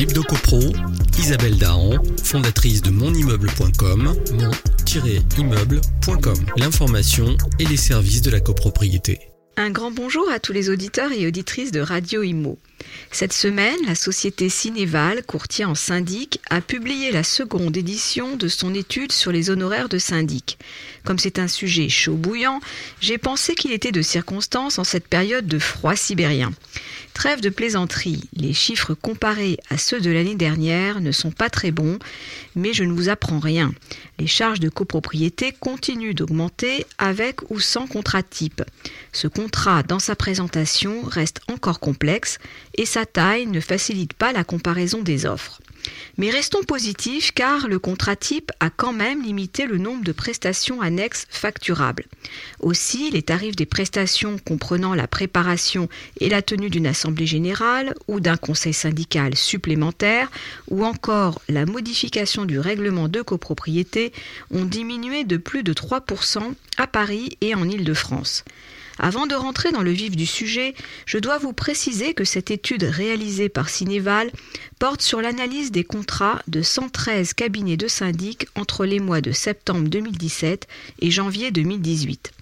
L'Hebdo-Copro, Isabelle Dahan, fondatrice de monimmeuble.com, mon-immeuble.com. L'information et les services de la copropriété. Un grand bonjour à tous les auditeurs et auditrices de Radio Imo. Cette semaine, la société Cinéval, courtier en syndic, a publié la seconde édition de son étude sur les honoraires de syndic. Comme c'est un sujet chaud bouillant, j'ai pensé qu'il était de circonstance en cette période de froid sibérien. Trêve de plaisanterie, les chiffres comparés à ceux de l'année dernière ne sont pas très bons, mais je ne vous apprends rien. Les charges de copropriété continuent d'augmenter avec ou sans contrat type. Ce contrat, dans sa présentation, reste encore complexe et sa taille ne facilite pas la comparaison des offres. Mais restons positifs car le contrat type a quand même limité le nombre de prestations annexes facturables. Aussi, les tarifs des prestations comprenant la préparation et la tenue d'une assemblée générale ou d'un conseil syndical supplémentaire ou encore la modification du règlement de copropriété ont diminué de plus de 3% à Paris et en Île-de-France. Avant de rentrer dans le vif du sujet, je dois vous préciser que cette étude réalisée par Cinéval porte sur l'analyse des contrats de 113 cabinets de syndic entre les mois de septembre 2017 et janvier 2018.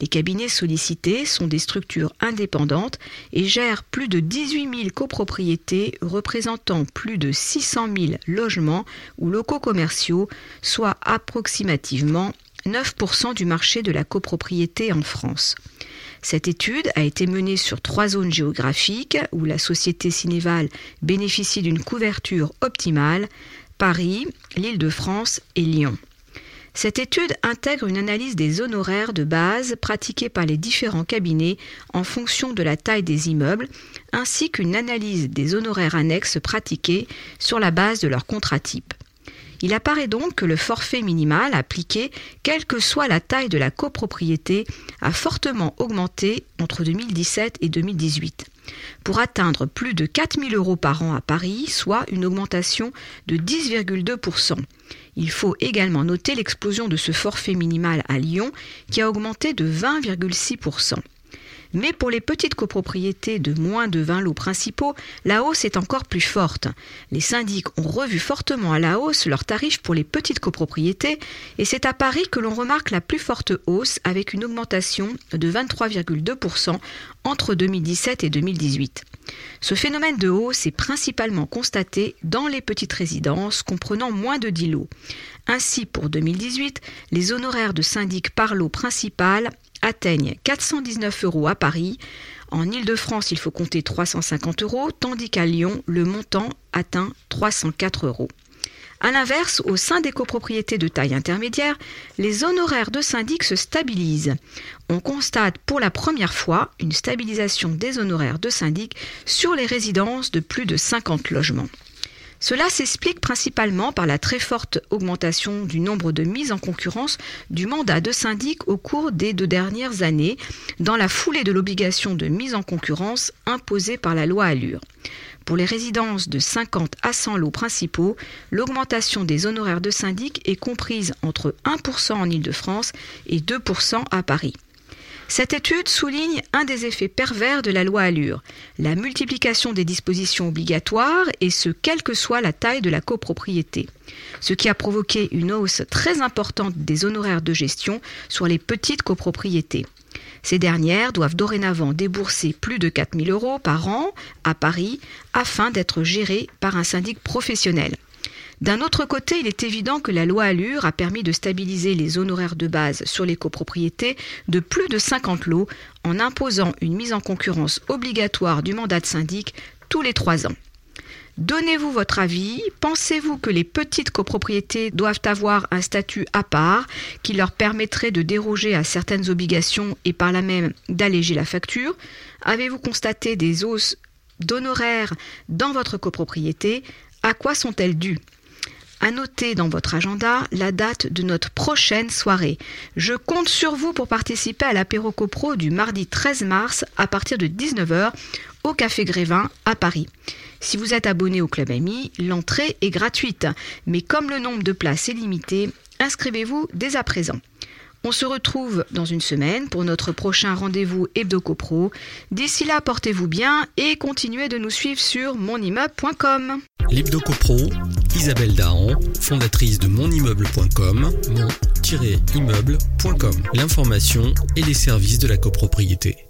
Les cabinets sollicités sont des structures indépendantes et gèrent plus de 18 000 copropriétés représentant plus de 600 000 logements ou locaux commerciaux, soit approximativement 9% du marché de la copropriété en France. Cette étude a été menée sur trois zones géographiques où la société Cinéval bénéficie d'une couverture optimale, Paris, l'Île-de-France et Lyon. Cette étude intègre une analyse des honoraires de base pratiqués par les différents cabinets en fonction de la taille des immeubles, ainsi qu'une analyse des honoraires annexes pratiqués sur la base de leur contrat type. Il apparaît donc que le forfait minimal appliqué, quelle que soit la taille de la copropriété, a fortement augmenté entre 2017 et 2018 pour atteindre plus de 4 000 euros par an à Paris, soit une augmentation de 10,2%. Il faut également noter l'explosion de ce forfait minimal à Lyon qui a augmenté de 20,6%. Mais pour les petites copropriétés de moins de 20 lots principaux, la hausse est encore plus forte. Les syndics ont revu fortement à la hausse leurs tarifs pour les petites copropriétés et c'est à Paris que l'on remarque la plus forte hausse avec une augmentation de 23,2% entre 2017 et 2018. Ce phénomène de hausse est principalement constaté dans les petites résidences comprenant moins de 10 lots. Ainsi, pour 2018, les honoraires de syndic par lot principal atteignent 419 euros à Paris. En Ile-de-France, il faut compter 350 euros, tandis qu'à Lyon, le montant atteint 304 euros. A l'inverse, au sein des copropriétés de taille intermédiaire, les honoraires de syndic se stabilisent. On constate pour la première fois une stabilisation des honoraires de syndic sur les résidences de plus de 50 logements. Cela s'explique principalement par la très forte augmentation du nombre de mises en concurrence du mandat de syndic au cours des deux dernières années, dans la foulée de l'obligation de mise en concurrence imposée par la loi Allure. Pour les résidences de 50 à 100 lots principaux, l'augmentation des honoraires de syndic est comprise entre 1% en Ile-de-France et 2% à Paris. Cette étude souligne un des effets pervers de la loi Allure, la multiplication des dispositions obligatoires et ce quelle que soit la taille de la copropriété, ce qui a provoqué une hausse très importante des honoraires de gestion sur les petites copropriétés. Ces dernières doivent dorénavant débourser plus de 4 000 euros par an à Paris afin d'être gérées par un syndic professionnel. D'un autre côté, il est évident que la loi Allure a permis de stabiliser les honoraires de base sur les copropriétés de plus de 50 lots en imposant une mise en concurrence obligatoire du mandat de syndic tous les trois ans. Donnez-vous votre avis. Pensez-vous que les petites copropriétés doivent avoir un statut à part qui leur permettrait de déroger à certaines obligations et par là même d'alléger la facture? Avez-vous constaté des hausses d'honoraires dans votre copropriété? À quoi sont-elles dues? À noter dans votre agenda la date de notre prochaine soirée. Je compte sur vous pour participer à l'apéro copro du mardi 13 mars à partir de 19h au Café Grévin à Paris. Si vous êtes abonné au Club Ami, l'entrée est gratuite, mais comme le nombre de places est limité, inscrivez-vous dès à présent. On se retrouve dans une semaine pour notre prochain rendez-vous HebdoCopro. D'ici là, portez-vous bien et continuez de nous suivre sur monimmeuble.com. L'Hebdo-Copro, Isabelle Dahan, fondatrice de monimmeuble.com, mon-immeuble.com. L'information et les services de la copropriété.